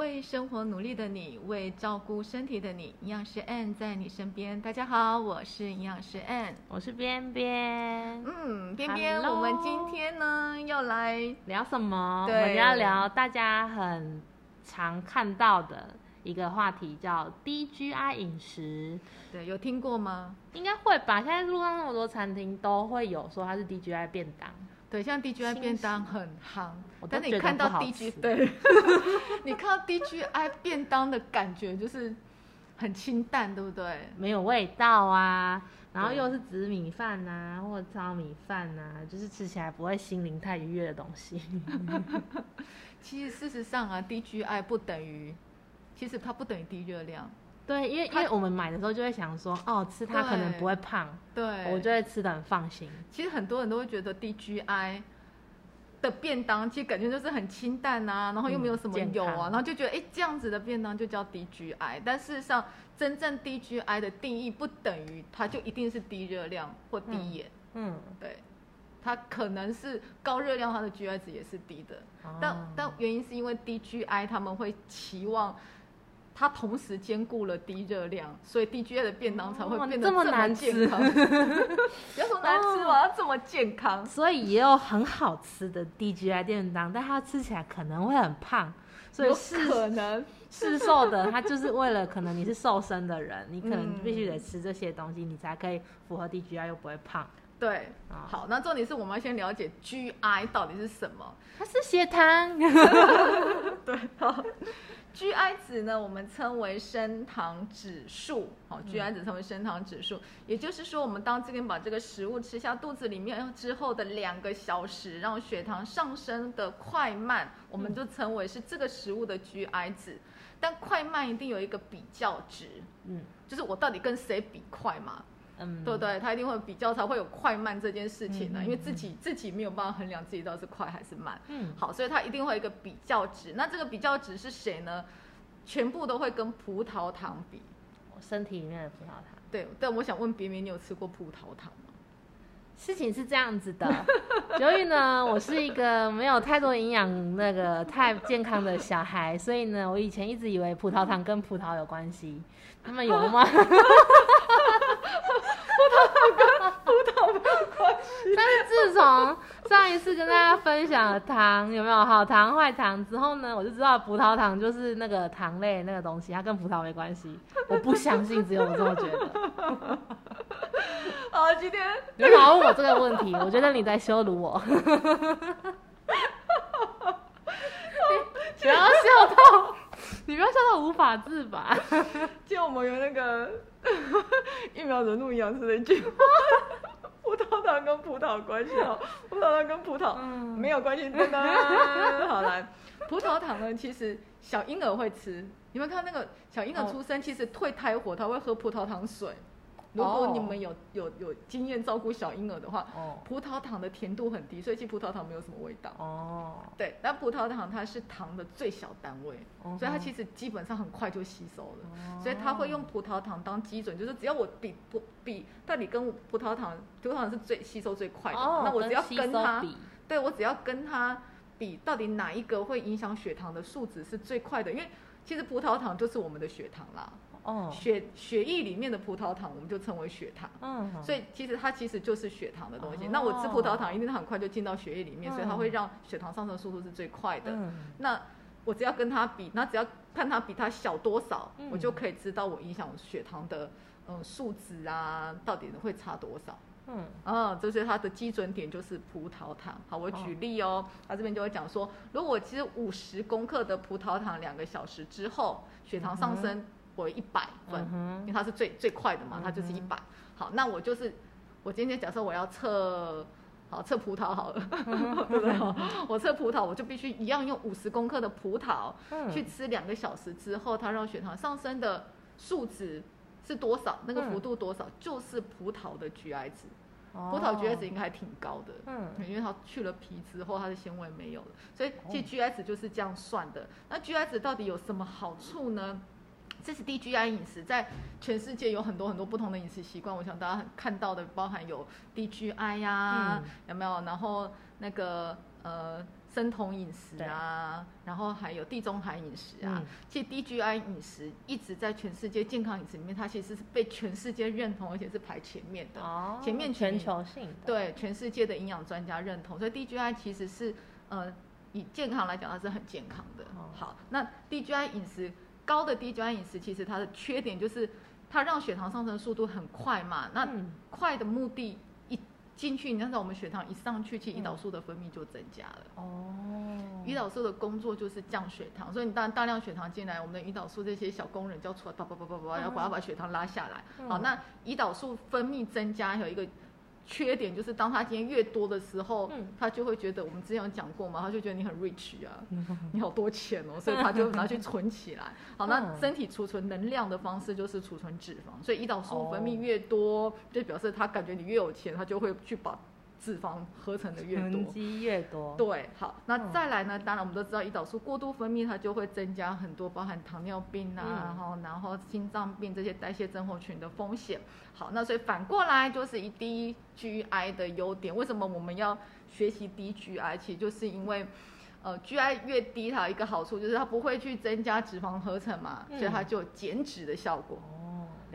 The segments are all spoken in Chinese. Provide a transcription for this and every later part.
为生活努力的你，为照顾身体的你，营养师 N 在你身边。大家好，我是营养师 N，我是边边。嗯，边边我们今天呢要来聊什么？对我们要聊大家很常看到的一个话题，叫 DGI 饮食。对，有听过吗？应该会吧？现在路上那么多餐厅都会有说它是 DGI 便当。对，像 DGI 便当很夯，但是你看到不好 DG，吃对，你看到 DGI 便当的感觉就是很清淡，对不对？没有味道啊，然后又是紫米饭呐、或者糙米饭呐、就是吃起来不会心灵太愉悦的东西。其实事实上啊，DGI 不等于，其实它不等于低热量，对，因为因为我们买的时候就会想说，哦，吃它可能不会胖，对，我就会吃的很放心。其实很多人都会觉得 DGI 的便当，其实感觉就是很清淡啊，然后又没有什么油啊，康然后就觉得哎这样子的便当就叫 DGI。但事实上，真正 DGI 的定义不等于它就一定是低热量或低盐，嗯，对，它可能是高热量，它的 GI 值也是低的。但哦但原因是因为 DGI 他们会期望。它同时兼顾了低热量，所以 DGI 的便当才会哦变得这么难吃。不 要说难吃嘛，它这么健康。所以也有很好吃的 DGI 便当，但它吃起来可能会很胖，所以是可能是瘦的它就是为了可能你是瘦身的人，你可能嗯必须得吃这些东西，你才可以符合 DGI 又不会胖。对。啊好，那重点是我们要先了解 GI 到底是什么。它是血糖，对，好。GI 值呢，我们称为升糖指数。好，GI 值称为升糖指数，也就是说，我们当这边把这个食物吃下肚子里面之后的两个小时，让血糖上升的快慢，我们就称为是这个食物的 GI 值。但快慢一定有一个比较值，嗯就是我到底跟谁比快嘛？嗯，对不对？他一定会比较，才会有快慢这件事情呢。因为自己自己没有办法衡量自己到底是快还是慢。嗯，好，所以他一定会有一个比较值。那这个比较值是谁呢？全部都会跟葡萄糖比。我身体里面的葡萄糖。对，但我想问别别，你有吃过葡萄糖吗？事情是这样子的，由于呢，我是一个没有太多营养、那个太健康的小孩，所以呢，我以前一直以为葡萄糖跟葡萄有关系，他们有吗？但是自从上一次跟大家分享了糖有没有好糖坏糖之后呢，我就知道葡萄糖就是那个糖类那个东西，它跟葡萄没关系。我不相信，只有我这么觉得。好，今天你干嘛问我这个问题？我觉得你在羞辱我。你不要笑到，你不要笑到无法自拔。今天我们有那个疫苗人物营养师的一句话。葡萄糖跟葡萄有关系哦，葡萄糖跟葡萄嗯没有关系，真的。好来，葡萄糖呢，其实小婴儿会吃。你们看那个小婴儿出生，其实退胎火，他会喝葡萄糖水。如果哦你们有有有经验照顾小婴儿的话，哦。葡萄糖的甜度很低，所以其实葡萄糖没有什么味道。哦，对，但葡萄糖它是糖的最小单位，所以它其实基本上很快就吸收了。哦。所以它会用葡萄糖当基准，就是只要我比不比到底跟葡萄糖，葡萄糖是最吸收最快的。那我只要跟它，对我只要跟它比，到底哪一个会影响血糖的数值是最快的？因为其实葡萄糖就是我们的血糖啦，哦，血血液里面的葡萄糖我们就称为血糖。嗯，所以其实它其实就是血糖的东西。哦那我吃葡萄糖一定很快就进到血液里面，嗯所以它会让血糖上升速度是最快的。嗯那我只要跟它比，那只要看它比它小多少，嗯我就可以知道我影响血糖的嗯数值啊，到底会差多少。嗯嗯，这是它的基准点就是葡萄糖。好，我举例哦，它这边就会讲说，如果我其实五十公克的葡萄糖两个小时之后，血糖上升为一百分，嗯因为它是最最快的嘛，它就是一百。好，那我就是我今天假设我要测。好，测葡萄好了，对不对？我测葡萄，我就必须一样用五十公克的葡萄，哼，去吃两个小时之后，它让血糖上升的数值是多少？那个幅度多少？就是葡萄的 GI 值。哦葡萄 GI 值应该还挺高的，嗯因为它去了皮之后，它的纤维没有了，所以其实 GI 值就是这样算的。那 GI 值到底有什么好处呢？这是低 GI 饮食，在全世界有很多很多不同的饮食习惯。我想大家看到的包含有低 GI 呀、嗯有没有？然后那个呃生酮饮食啊，然后还有地中海饮食啊。嗯其实 DGI 饮食一直在全世界健康饮食里面，它其实是被全世界认同，而且是排前面的。哦，前面全几球性的，对全世界的营养专家认同，所以 DGI 其实是呃以健康来讲，它是很健康的。哦好，那 DGI 饮食高的低 GI 饮食，其实它的缺点就是它让血糖上升的速度很快嘛。那嗯快的目的一进去，你看到我们血糖一上去，其实胰岛嗯素的分泌就增加了。哦，胰岛素的工作就是降血糖，所以你当然大量血糖进来，我们的胰岛素这些小工人就要出来，叭叭叭叭叭，要把它把血糖拉下来。嗯好，那胰岛素分泌增加有一个缺点，就是当他今天越多的时候，嗯。他就会觉得我们之前有讲过嘛，他就觉得你很 rich 啊，你好多钱哦，所以他就拿去存起来。好，那嗯。身体储存能量的方式就是储存脂肪，所以胰岛素分哦。泌越多，就表示他感觉你越有钱，他就会去把脂肪合成的越多囤。积越多，对，好，那嗯再来呢？当然我们都知道，胰岛素过度分泌，它就会增加很多包含糖尿病啊，嗯然后然后心脏病这些代谢症候群的风险。好，那所以反过来就是以 DGI 的优点，为什么我们要学习低 GI？其实就是因为。呃，GI 越低，它有一个好处就是它不会去增加脂肪合成嘛，嗯所以它就有减脂的效果。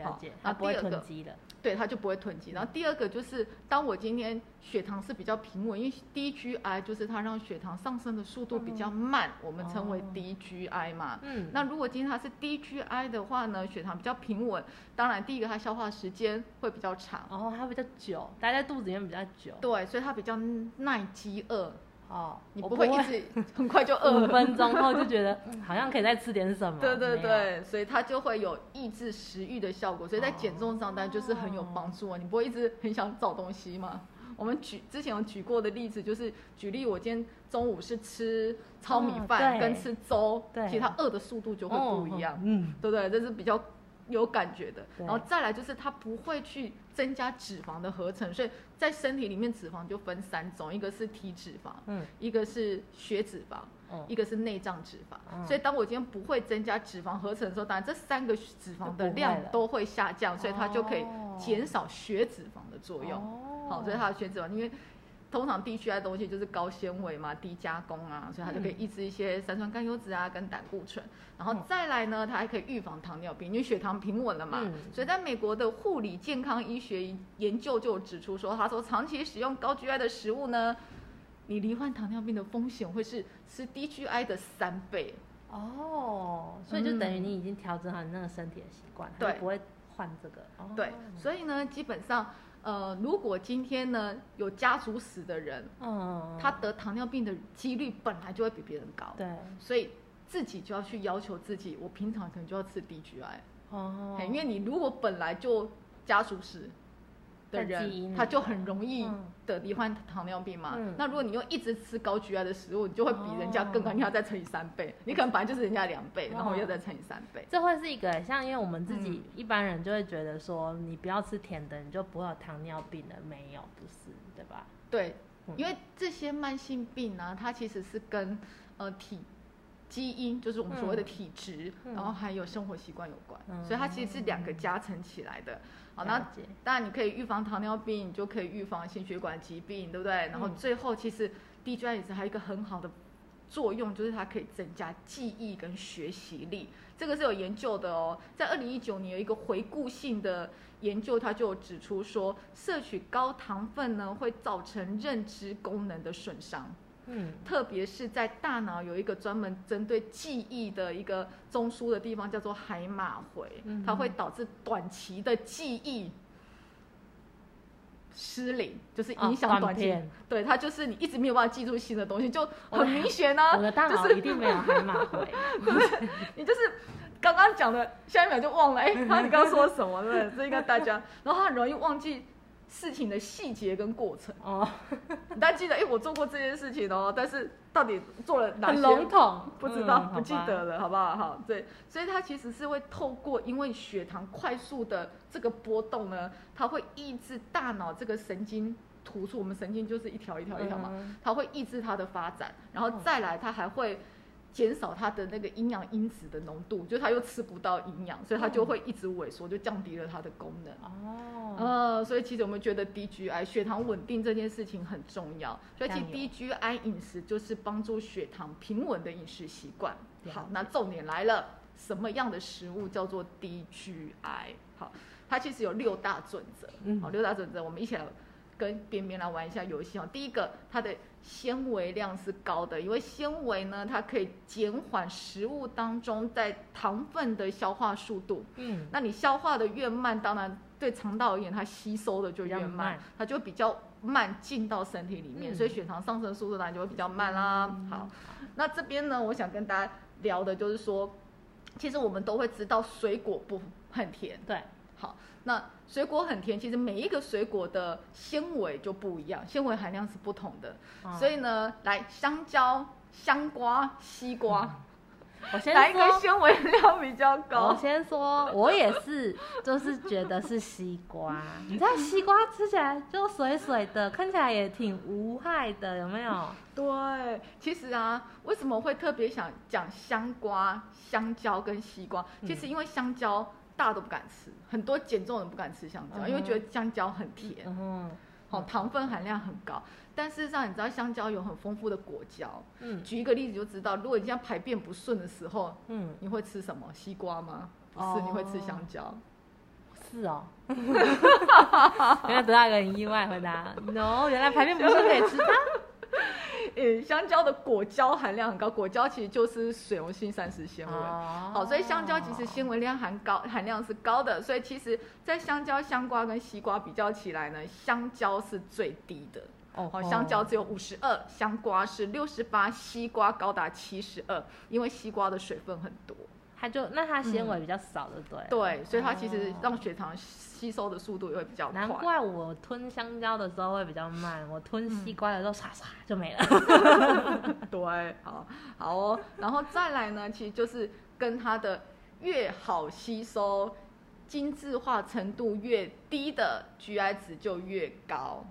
哦，了解，那它不会第二个囤积的，对，它就不会囤积。然后第二个就是，当我今天血糖是比较平稳，因为 DGI 就是它让血糖上升的速度比较慢，我们称为哦。DGI 嘛。嗯，那如果今天它是 DGI 的话呢，血糖比较平稳，当然第一个它消化时间会比较长，哦，它比较久，待在肚子里面比较久，对，所以它比较耐饥饿，哦，你不会一直很快就 饿五了。分钟后就觉得嗯 好像可以再吃点什么，对对，对，所以它就会有抑制食欲的效果，所以在减重上单就是很有帮助啊。你不会一直很想找东西吗？我们举之前有举过的例子，就是举例我今天中午是吃糙米饭跟吃粥，对其实它饿的速度就会不一样，嗯，对不对？这是比较有感觉的。然后再来就是它不会去增加脂肪的合成，所以在身体里面脂肪就分三种，一个是体脂肪，嗯。一个是血脂肪，嗯。一个是内脏脂肪，嗯。所以当我今天不会增加脂肪合成的时候，当然这三个脂肪的量都会下降，所以它就可以哦。减少血脂肪的作用。哦。好，所以它的血脂肪，因为通常低 GI 的东西就是高纤维嘛、低加工啊，所以它就可以抑制一些三酸甘油脂啊跟胆固醇。然后嗯再来呢，它还可以预防糖尿病，因为血糖平稳了嘛。嗯所以在美国的护理健康医学研究就指出说，他说长期使用高 GI 的食物呢，你罹患糖尿病的风险会是吃低 GI 的三倍。哦，所以就等于你已经调整好你那个身体的习惯，它就对不会换这个，哦对，所以呢，基本上，呃，如果今天呢有家族史的人，嗯，他得糖尿病的几率本来就会比别人高，对，所以自己就要去要求自己，我平常可能就要吃 DGI，、哦，因为你如果本来就家族史的人，他就很容易嗯得罹患糖尿病嘛。嗯那如果你又一直吃高 GI 的食物，你就会比人家更高，哦你要再乘以三倍，你可能本来就是人家两倍，然后哦又再乘以三倍。这会是一个像，因为我们自嗯己一般人就会觉得说，你不要吃甜的，你就不会有糖尿病了，没有，不是，对吧？对，嗯因为这些慢性病呢、它其实是跟呃体基因，就是我们所谓的体质，嗯然后还有生活习惯有关，嗯所以它其实是两个加成起来的。好，那当然你可以预防糖尿病，你就可以预防心血管疾病，对不对？然后嗯最后其实也是还有一个很好的作用，就是它可以增加记忆跟学习力。这个是有研究的哦，在二零一九年有一个回顾性的研究，它就指出说，摄取高糖分呢会造成认知功能的损伤。嗯，特别是在大脑有一个专门针对记忆的一个中枢的地方，叫做海马回，嗯它会导致短期的记忆失灵，就是影哦响短期。断片对，它就是你一直没有办法记住新的东西，就很明显啊。我的 大脑就是一定没有海马回，你就是刚刚讲的，下一秒就忘了，哎、他你刚刚说什么？对不对？这应该大家，然后他很容易忘记事情的细节跟过程。哦，大家记得，哎、我做过这件事情哦，但是到底做了哪些？很笼统，不知道，嗯不记得。了，好不好？好，对，所以它其实是会透过因为血糖快速的这个波动呢，它会抑制大脑这个神经突触，我们神经就是一条一条一条嘛，嗯它会抑制它的发展，然后再来它还会减少它的那个营养因子的浓度，就它又吃不到营养，所以它就会一直萎缩，就降低了它的功能。哦，呃，所以其实我们觉得低 GI 血糖稳定这件事情很重要，所以其实低 GI 饮食就是帮助血糖平稳的饮食习惯。好，那重点来了，什么样的食物叫做低 GI？好，它其实有六大准则。嗯好，六大准则，我们一起来跟边边来玩一下游戏哦。第一个，它的纤维量是高的，因为纤维呢，它可以减缓食物当中在糖分的消化速度。嗯，那你消化的越慢，当然对肠道而言，它吸收的就越慢，慢。它就比较慢进到身体里面，嗯。所以血糖上升速度当然就会比较慢啦。好，那这边呢，我想跟大家聊的就是说，其实我们都会知道水果不很甜，对，好，那水果很甜，其实每一个水果的纤维就不一样，纤维含量是不同的，哦所以呢，来香蕉、香瓜、西瓜，我先哪一个。纤维量比较高？我先说，我也是，就是觉得是西瓜。你知道西瓜吃起来就水水的，看起来也挺无害的，有没有？对，其实啊，为什么会特别想讲香瓜、香蕉跟西瓜？其实因为香蕉大都不敢吃，很多减重人不敢吃香蕉，因为嗯觉得香蕉很甜，嗯好、糖分含量很高。但事实上，你知道香蕉有很丰富的果胶。嗯举一个例子就知道，如果你现在排便不顺的时候，嗯，你会吃什么？西瓜吗？不是，哦你会吃香蕉。是哦。原来得到一个很意外回答，no，原来排便不顺可以吃它。呃，香蕉的果胶含量很高，果胶其实就是水溶性膳食纤维。哦好，所以香蕉其实纤维量含高含量是高的，所以其实，在香蕉、香瓜跟西瓜比较起来呢，香蕉是最低的。哦好，香蕉只有五十二，香瓜是六十八，西瓜高达七十二，因为西瓜的水分很多。它就那它纤维比较少，对不对？对，所以它其实哦让血糖吸收的速度也会比较快。难怪我吞香蕉的时候会比较慢，我吞西瓜的时候唰唰就没了。对，好，好哦。然后再来呢，其实就是跟它的越好吸收、精致化程度越低的 GI 值就越高，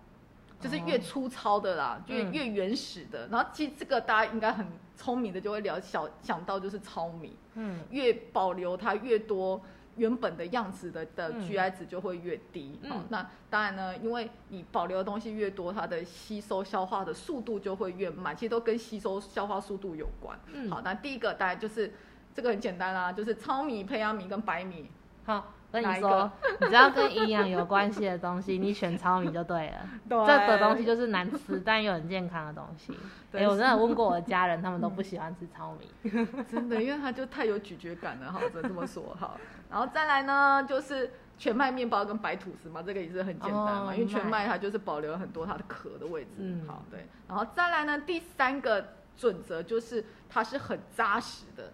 就是越粗糙的啦，越嗯越原始的。然后其实这个大家应该很聪明的就会聊小想到就是糙米，嗯，越保留它越多原本的样子的的嗯 GI 值就会越低。好、嗯那当然呢，因为你保留的东西越多，它的吸收消化的速度就会越慢，其实都跟吸收消化速度有关。嗯好，那第一个当然就是这个很简单啦，就是糙米、胚芽米跟白米。好，跟你说，你只要跟营养有关系的东西，你选糙米就对了。对这个东西就是难吃但又很健康的东西。哎、对我真的问过我的家人，他们都不喜欢吃糙米。真的，因为它就太有咀嚼感了，哈，只能这么说哈。然后再来呢，就是全麦面包跟白吐司嘛，这个也是很简单嘛，哦因为全麦它就是保留了很多它的壳的位置，嗯好对。然后再来呢，第三个准则就是它是很扎实的，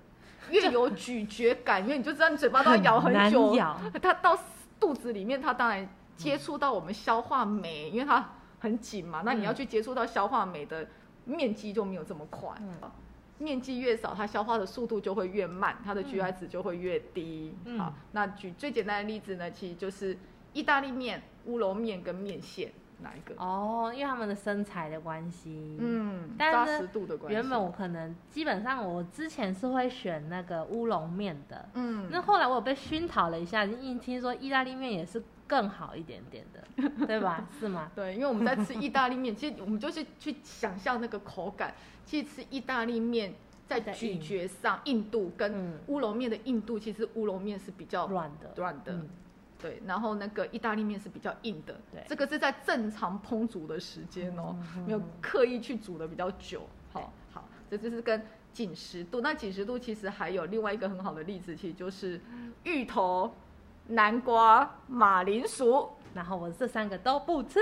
越有咀嚼感，因为你就知道你嘴巴都要咬很难久，咬它到肚子里面，它当然接触到我们消化酶，因为它很紧嘛，那你要去接触到消化酶的面积就没有这么快。嗯面积越少，它消化的速度就会越慢，它的 GI 值就会越低。嗯好，那举最简单的例子呢，其实就是意大利面、乌龙面跟面线哪一个？哦，因为他们的身材的关系。嗯，但是扎实度的关系。原本我可能基本上我之前是会选那个乌龙面的，嗯，那后来我有被熏陶了一下，一听说意大利面也是更好一点点的，对吧？是吗？对，因为我们在吃意大利面，其实我们就是去想象那个口感。其实吃意大利面在咀嚼上硬度跟嗯乌龙面的硬度，其实乌龙面是比较软的，软的。嗯对，然后那个意大利面是比较硬的，对这个是在正常烹煮的时间哦，嗯没有刻意去煮的比较久。好，好，这就是跟紧实度。那紧实度其实还有另外一个很好的例子，其实就是芋头、南瓜、马铃薯。然后我这三个都不吃，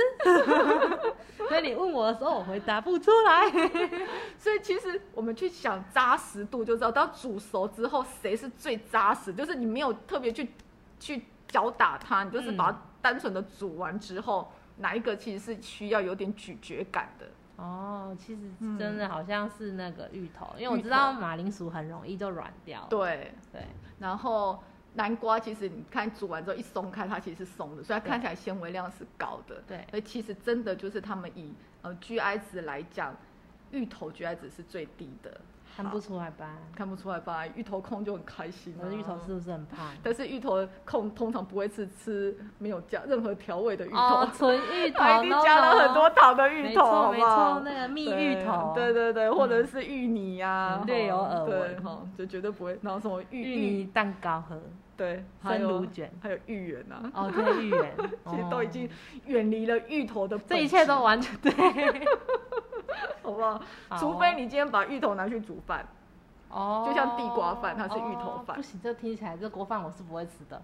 所以你问我的时候，我回答不出来。所以其实我们去想扎实度，就知道到煮熟之后谁是最扎实，就是你没有特别去去搅打它，你就是把它单纯的煮完之后，哪一个其实是需要有点咀嚼感的。哦，其实嗯真的好像是那个芋头，因为我知道马铃薯很容易就软掉。对，对，然后南瓜其实你看煮完之后一松开，它其实是松的，所以它看起来纤维量是高的。对所以其实真的就是他们以呃 GI 值来讲，芋头 GI 值是最低的。看不出来吧？看不出来吧？芋头控就很开心、啊。可是芋头是不是很胖？但是芋头控通常不会是吃没有加任何调味的芋头，哦，纯芋头，它一定加了很多糖的芋头，没错没错，那个蜜芋头，对对对，或者是芋泥呀、嗯。略有耳对闻哈，就绝对不会。然后什么芋芋泥蛋糕盒，对，还生有乳卷，还有芋圆啊，哦，对，芋圆，其实都已经哦远离了芋头的这一切都完全对，好不好？好除非你今天把芋头拿去煮饭，哦，就像地瓜饭它是芋头饭哦不行，这听起来这锅饭我是不会吃的。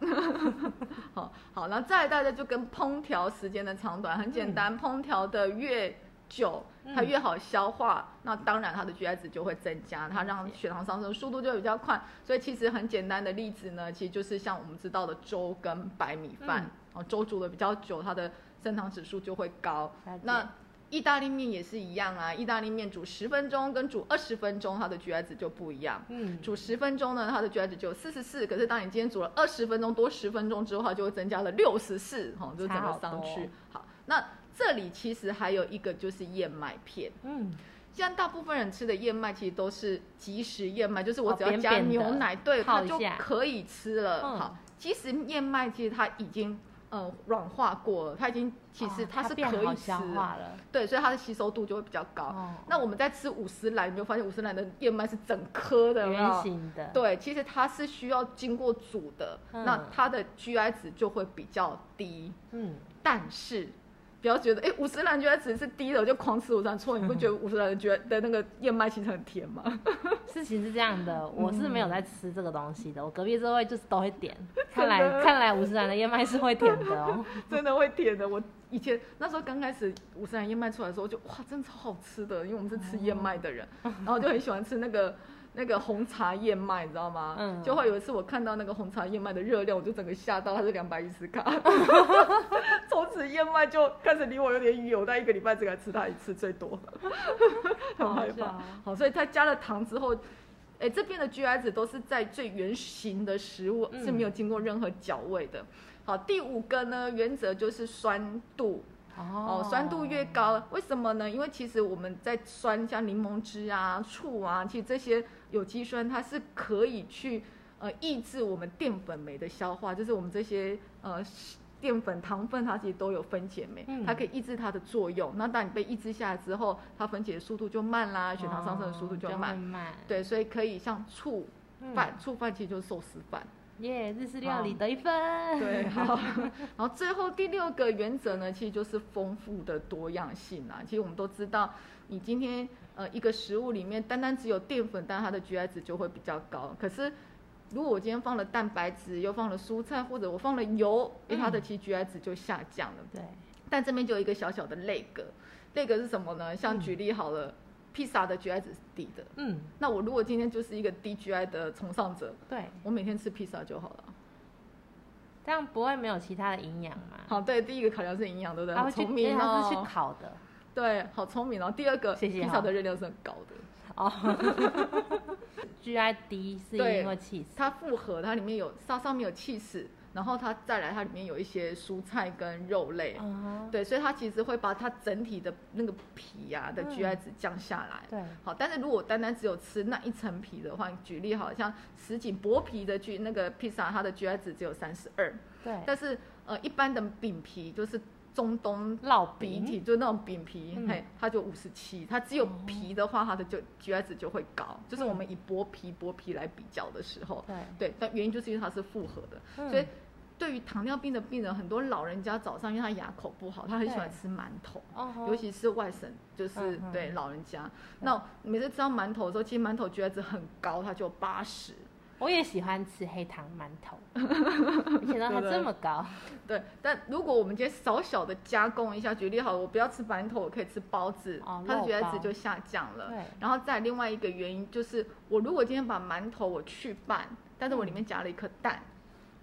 好 好，然后再来大家就跟烹调时间的长短很简单，烹调的越久，它嗯越好消化，那当然它的 GI 值就会增加，它让血糖上升速度就会比较快。所以其实很简单的例子呢，其实就是像我们知道的粥跟白米饭嗯，哦，粥煮的比较久，它的升糖指数就会高。那意大利面也是一样啊，意大利面煮十分钟跟煮二十分钟，它的 GI 值就不一样。嗯，煮十分钟呢，它的 GI 值就四十四，可是当你今天煮了二十分钟多十分钟之后，它就会增加了六十四，哈，就整个上去。好，那这里其实还有一个就是燕麦片，嗯，像大部分人吃的燕麦其实都是即食燕麦，就是我哦只要加牛奶，对，它就可以吃了。嗯好，其实燕麦其实它已经呃软化过了，它已经其实哦它是可以吃的，消化了。对，所以它的吸收度就会比较高。哦那我们在吃五十兰，你就发现五十兰的燕麦是整颗的，有没有圆形的，，对，其实它是需要经过煮的，嗯那它的 GI 值就会比较低。嗯，但是不要觉得，哎，五十兰觉得只是低的，我就狂吃五十兰。错，你不觉得五十兰的 GI 的那个燕麦其实很甜吗？事情是这样嗯的，我是没有在吃这个东西的，我隔壁这位就是都会点，看来看来五十兰的燕麦是会甜的哦。真的会甜的。我以前那时候刚开始五十兰燕麦出来的时候，就哇，真的超好吃的，因为我们是吃燕麦的人，然后就很喜欢吃那个。那个红茶燕麦，你知道吗？嗯就会有一次我看到那个红茶燕麦的热量，我就整个吓到，它是两百一十卡。从此燕麦就开始离我有点远，我在一个礼拜只敢吃它一次最多，很害怕好。好，所以它加了糖之后，哎，这边的 GI 值都是在最原形的食物，嗯是没有经过任何搅味的。好，第五个呢，原则就是酸度。哦，酸度越高，为什么呢？因为其实我们在酸像柠檬汁啊、醋啊，其实这些有机酸它是可以去呃抑制我们淀粉酶的消化，就是我们这些呃淀粉、糖分它其实都有分解酶，嗯它可以抑制它的作用。那当你被抑制下来之后，它分解的速度就慢啦，血糖上升的速度就哦慢。对，所以可以像醋嗯饭，醋饭其实就是寿司饭。耶，日式料理得一分。对，好。然后最后第六个原则呢，其实就是丰富的多样性啊。其实我们都知道，你今天呃一个食物里面单单只有淀粉，但它的 GI 值就会比较高。可是如果我今天放了蛋白质，又放了蔬菜，或者我放了油，诶，它的其实 GI 值就下降了。对，但这边就有一个小小的类格，类格是什么呢？像嗯举例好了，披萨的 GI 值是低的。嗯，那我如果今天就是一个低 GI 的崇尚者，对，我每天吃披萨就好了。这样不会没有其他的营养嘛？好，对，第一个考量是营养，对不对？好聪明因为他是去哦。烤的。对，好聪明哦。第二个，谢谢披萨的热量是很高的，哦，GI 低是因为气死。它复合，它里面有它上面有气死，然后它再来它里面有一些蔬菜跟肉类，嗯，对，所以它其实会把它整体的那个皮呀、的嗯。GI 值降下来。对，好，但是如果单单只有吃那一层皮的话，举例好像什锦薄皮的 G 那个披萨，它的 GI 值只有三十二，对，但是呃一般的饼皮就是中东烙饼。体，就那种饼皮，嗯。嘿，它就五十七，它只有皮的话，它的就 GI 值就会高，就是嗯我们以薄皮薄皮来比较的时候，对，对，但原因就是因为它是复合的，嗯。所以对于糖尿病的病人，很多老人家早上因为他牙口不好，他很喜欢吃馒头。尤其是外省，就是、对老人家。那每次吃到馒头的时候，其实馒头 GI 值很高，它就八十。我也喜欢吃黑糖馒头，没想到它这么高。对，但如果我们今天小小的加工一下，举例好了，我不要吃馒头，我可以吃包子，哦它的肉 GI 值就下降了。对，然后再另外一个原因就是，我如果今天把馒头我去拌，但是我里面夹了一颗蛋，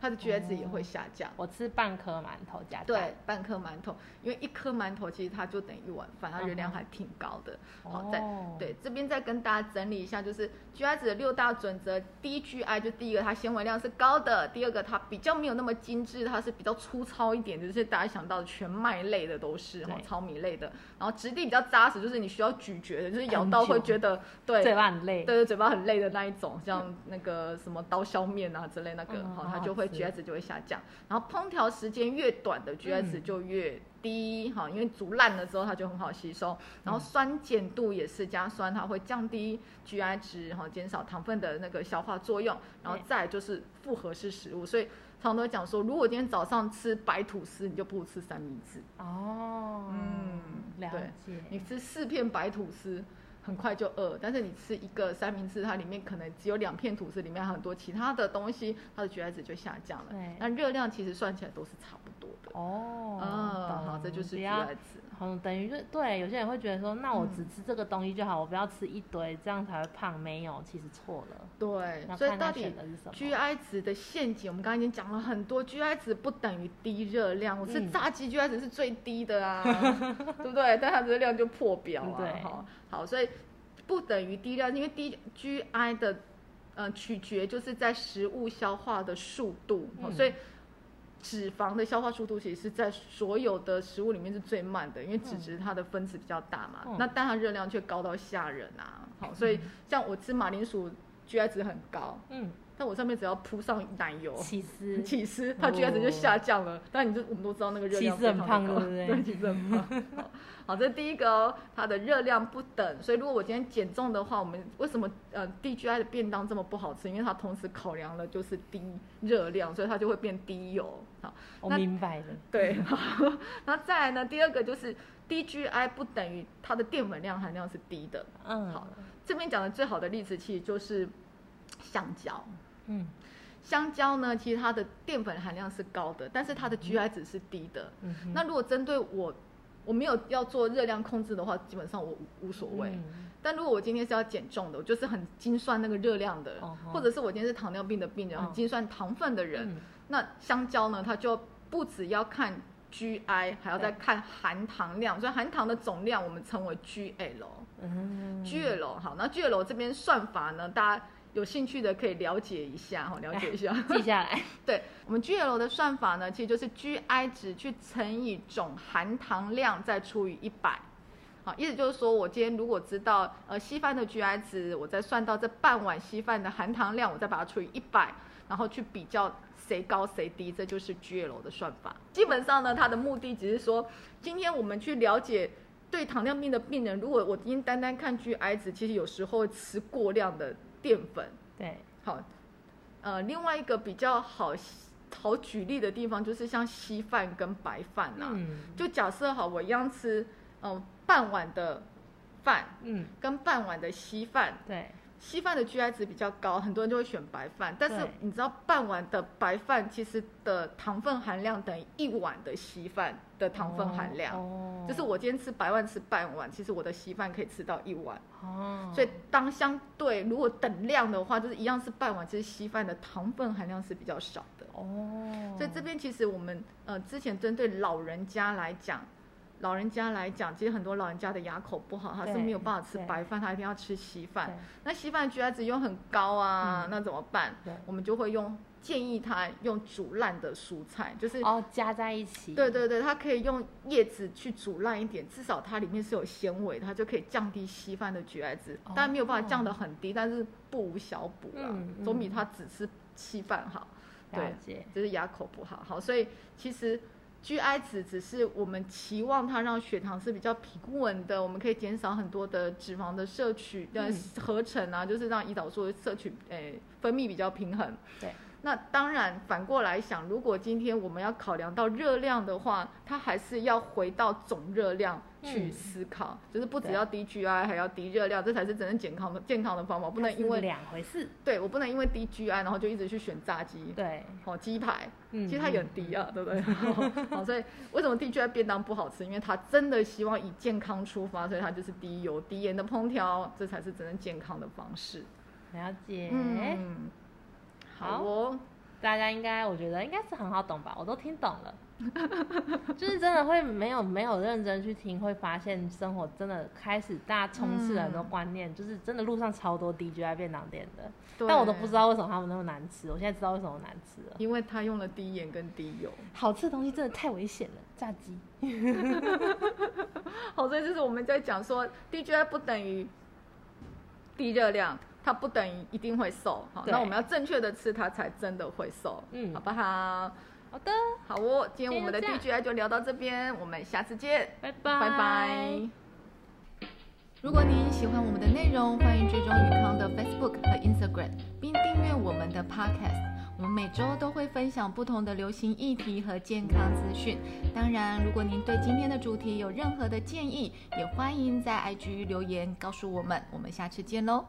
它的 GI 值也会下降。我吃半颗馒头加蛋对，半颗馒头，因为一颗馒头其实它就等于一碗饭，它热量还挺高的。好，在哦对这边再跟大家整理一下，就是 GI 值的六大准则。第一 GI 就第一个，它纤维量是高的；第二个，它比较没有那么精致，它是比较粗糙一点的，就是大家想到的全麦类的都是哈对，糙米类的。然后质地比较扎实，就是你需要咀嚼的，就是咬到会觉得对嘴巴很累。对对，嘴巴很累的那一种，像那个什么刀削面啊之类那个，好、它就会吃 GI 值就会下降。然后烹调时间越短的 GI 值嗯就越低，哈、因为煮烂了之后它就很好吸收。然后酸碱度也是加酸，它会降低 GI 值，哈、减少糖分的那个消化作用。然后再就是复合式食物，所以常常都会讲说，如果今天早上吃白吐司，你就不如吃三明治。哦，嗯了对解。你吃四片白吐司，很快就饿，但是你吃一个三明治，它里面可能只有两片吐司，里面还有很多其他的东西，它的 GI 值就下降了对。那热量其实算起来都是差不多的。哦，嗯，好，这就是 GI 值。嗯，等于就对，有些人会觉得说，那我嗯只吃这个东西就好，我不要吃一堆，这样才会胖。没有，其实错了。对，所以到底。GI 值的陷阱，我们刚刚已经讲了很多，GI 值不等于低热量。我吃嗯炸鸡 GI 值是最低的啊，对不对？但它热量就破表啊。对好，好，所以不等于低热量，因为低 GI 的呃取决就是在食物消化的速度，嗯所以。脂肪的消化速度其实是在所有的食物里面是最慢的，因为脂质它的分子比较大嘛，嗯。那但它热量却高到吓人啊！好，所以像我吃马铃薯 GI 值很高，嗯，但我上面只要铺上奶油、起司，起司，它 GI 值就下降了。但你就我们都知道那个热量很非常高胖对不对对，起司很胖。好好，这是第一个哦，它的热量不等。所以如果我今天减重的话，我们为什么呃 DGI 的便当这么不好吃？因为它同时考量了就是低热量，所以它就会变低油。好，我那明白了。对，好，然后再来呢，第二个就是 DGI 不等于它的淀粉量含量是低的。嗯，好，这边讲的最好的例子其实就是香蕉。嗯。香蕉呢，其实它的淀粉含量是高的，但是它的 GI 值是低的。嗯，那如果针对我，我没有要做热量控制的话，基本上我无无所谓。嗯。但如果我今天是要减重的，我就是很精算那个热量的，哦或者是我今天是糖尿病的病人，哦。很精算糖分的人，嗯。那香蕉呢，它就不只要看 GI，还要再看含糖量，所以含糖的总量我们称为 GL。嗯。GL 好，那 GL 这边算法呢，大家有兴趣的可以了解一下哈，了解一下。记下来。对我们 GL 的算法呢，其实就是 GI 值去乘以总含糖量再除以一百。好，意思就是说我今天如果知道呃稀饭的 GI 值，我再算到这半碗稀饭的含糖量，我再把它除以一百，然后去比较谁高谁低，这就是 GL 的算法。基本上呢，它的目的只是说，今天我们去了解对糖尿病的病人，如果我今天单单看 GI 值，其实有时候会吃过量的淀粉。对，好，呃，另外一个比较好好举例的地方，就是像稀饭跟白饭呐、嗯。就假设好，我一样吃，嗯、半碗的饭嗯，跟半碗的稀饭，对，稀饭的 GI 值比较高，很多人就会选白饭。但是你知道，半碗的白饭其实的糖分含量等于一碗的稀饭的糖分含量。哦，就是我今天吃白饭吃半碗，其实我的稀饭可以吃到一碗。哦，所以当相对如果等量的话，就是一样是半碗，其实稀饭的糖分含量是比较少的。哦，所以这边其实我们呃之前针对老人家来讲，老人家来讲，其实很多老人家的牙口不好，他是对没有办法吃白饭，他一定要吃稀饭。那稀饭 GI 值又很高啊，嗯那怎么办？我们就会用建议他用煮烂的蔬菜，就是哦加在一起，对对对，他可以用叶子去煮烂一点，至少它里面是有纤维，它就可以降低稀饭的 GI 值。当然没有办法降得很低，但是不无小补啦，嗯嗯总比他只吃稀饭好。对就是牙口不好，好，所以其实 GI 值只是我们期望它让血糖是比较平稳的，我们可以减少很多的脂肪的摄取，呃嗯，合成啊，就是让胰岛素的摄取，诶、分泌比较平衡。对。那当然，反过来想，如果今天我们要考量到热量的话，它还是要回到总热量去嗯思考，就是不只要低 GI，还要低热量，这才是真正健康的健康的方法。不能因是为两回事，对我不能因为低 GI，然后就一直去选炸鸡。对，哦，鸡排，嗯其实它也很低啊，对不对？好，所以为什么低 GI 便当不好吃？因为它真的希望以健康出发，所以它就是低油、低盐的烹调，这才是真正健康的方式。了解，嗯，好。大家应该我觉得应该是很好懂吧，我都听懂了。就是真的会没有没有认真去听，会发现生活真的开始大家充斥了很多观念，就是真的路上超多 DJI 便当店的，但我都不知道为什么他们那么难吃。我现在知道为什么难吃了，因为他用了低盐跟低油。好吃的东西真的太危险了，炸鸡。好，所以就是我们在讲说，DJI 不等于低热量，它不等于一定会瘦。好，那我们要正确的吃它，才真的会瘦。嗯，好不好？好的，好哦，今天我们的 DGI 就聊到这边，我们下次见，拜拜拜拜。如果您喜欢我们的内容，欢迎追踪宇康的 Facebook 和 Instagram，并订阅我们的 Podcast。我们每周都会分享不同的流行议题和健康资讯。当然，如果您对今天的主题有任何的建议，也欢迎在 IG 留言告诉我们。我们下次见喽。